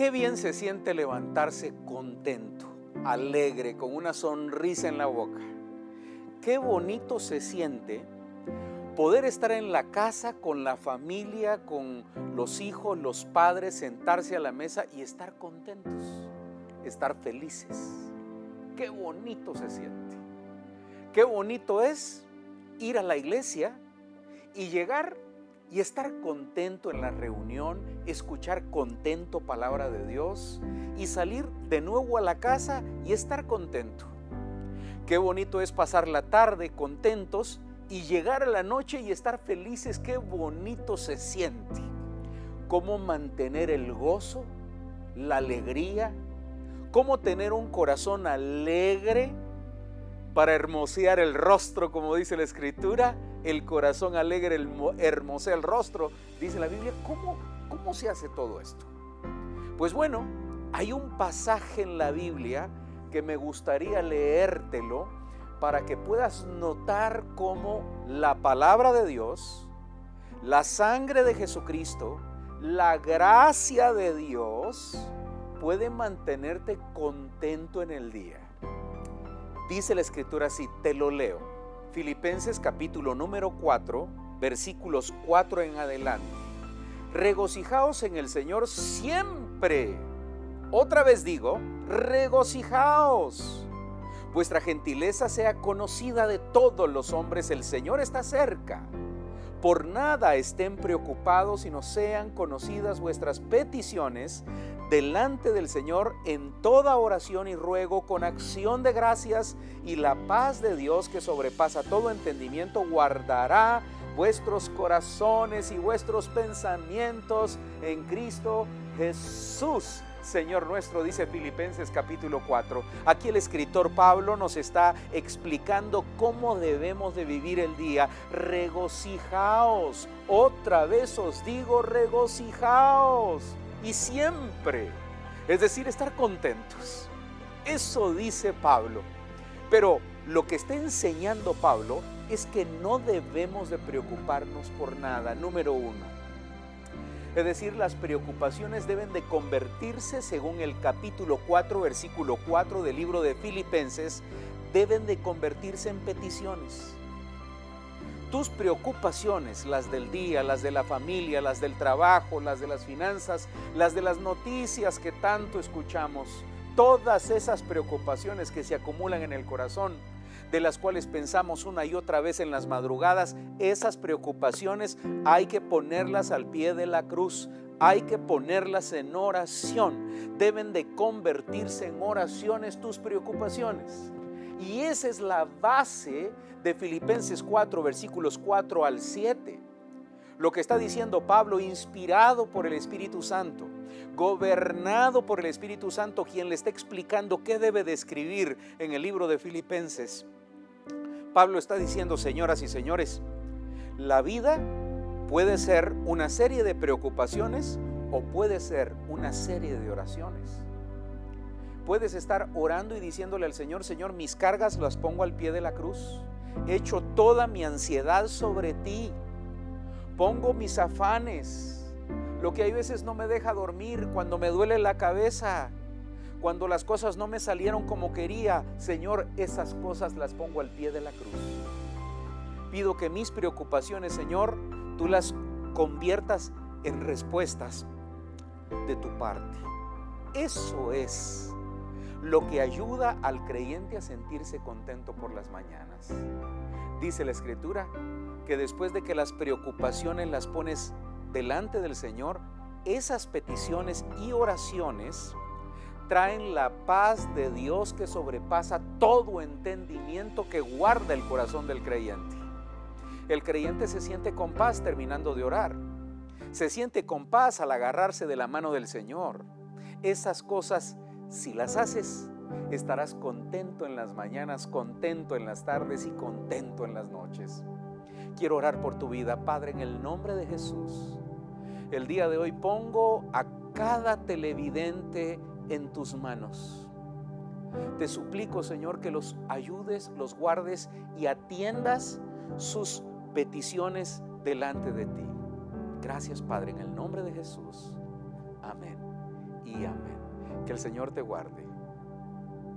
Qué bien se siente levantarse contento, alegre, con una sonrisa en la boca. Qué bonito se siente poder estar en la casa con la familia, con los hijos, los padres, sentarse a la mesa y estar contentos, estar felices. Qué bonito se siente. Qué bonito es ir a la iglesia y llegar y estar contento en la reunión, escuchar contento palabra de Dios y salir de nuevo a la casa y estar contento. Qué bonito es pasar la tarde contentos y llegar a la noche y estar felices. Qué bonito se siente. Cómo mantener el gozo, la alegría, cómo tener un corazón alegre para hermosear el rostro, como dice la escritura, el corazón alegre hermosea el rostro, dice la Biblia. ¿Cómo, ¿Cómo se hace todo esto? Pues bueno, hay un pasaje en la Biblia que me gustaría leértelo para que puedas notar cómo la palabra de Dios, la sangre de Jesucristo, la gracia de Dios puede mantenerte contento en el día. Dice la escritura así, te lo leo. Filipenses capítulo número 4, versículos 4 en adelante. Regocijaos en el Señor siempre. Otra vez digo, regocijaos. Vuestra gentileza sea conocida de todos los hombres, el Señor está cerca. Por nada estén preocupados, sino sean conocidas vuestras peticiones delante del Señor en toda oración y ruego con acción de gracias y la paz de Dios que sobrepasa todo entendimiento guardará vuestros corazones y vuestros pensamientos en Cristo Jesús. Señor nuestro, dice Filipenses capítulo 4. Aquí el escritor Pablo nos está explicando cómo debemos de vivir el día. Regocijaos, otra vez os digo, regocijaos y siempre. Es decir, estar contentos. Eso dice Pablo. Pero lo que está enseñando Pablo es que no debemos de preocuparnos por nada. Número uno. Es decir, las preocupaciones deben de convertirse, según el capítulo 4, versículo 4 del libro de Filipenses, deben de convertirse en peticiones. Tus preocupaciones, las del día, las de la familia, las del trabajo, las de las finanzas, las de las noticias que tanto escuchamos, todas esas preocupaciones que se acumulan en el corazón, de las cuales pensamos una y otra vez en las madrugadas, esas preocupaciones hay que ponerlas al pie de la cruz, hay que ponerlas en oración, deben de convertirse en oraciones tus preocupaciones. Y esa es la base de Filipenses 4, versículos 4 al 7. Lo que está diciendo Pablo, inspirado por el Espíritu Santo, gobernado por el Espíritu Santo, quien le está explicando qué debe de escribir en el libro de Filipenses. Pablo está diciendo, señoras y señores, la vida puede ser una serie de preocupaciones o puede ser una serie de oraciones. Puedes estar orando y diciéndole al Señor, Señor, mis cargas las pongo al pie de la cruz. Echo toda mi ansiedad sobre ti. Pongo mis afanes. Lo que hay veces no me deja dormir, cuando me duele la cabeza, cuando las cosas no me salieron como quería, Señor, esas cosas las pongo al pie de la cruz. Pido que mis preocupaciones, Señor, tú las conviertas en respuestas de tu parte. Eso es lo que ayuda al creyente a sentirse contento por las mañanas. Dice la escritura que después de que las preocupaciones las pones delante del Señor, esas peticiones y oraciones traen la paz de Dios que sobrepasa todo entendimiento que guarda el corazón del creyente. El creyente se siente con paz terminando de orar. Se siente con paz al agarrarse de la mano del Señor. Esas cosas si las haces, estarás contento en las mañanas, contento en las tardes y contento en las noches. Quiero orar por tu vida, Padre, en el nombre de Jesús. El día de hoy pongo a cada televidente en tus manos. Te suplico, Señor, que los ayudes, los guardes y atiendas sus peticiones delante de ti. Gracias, Padre, en el nombre de Jesús. Amén y amén. Que el Señor te guarde.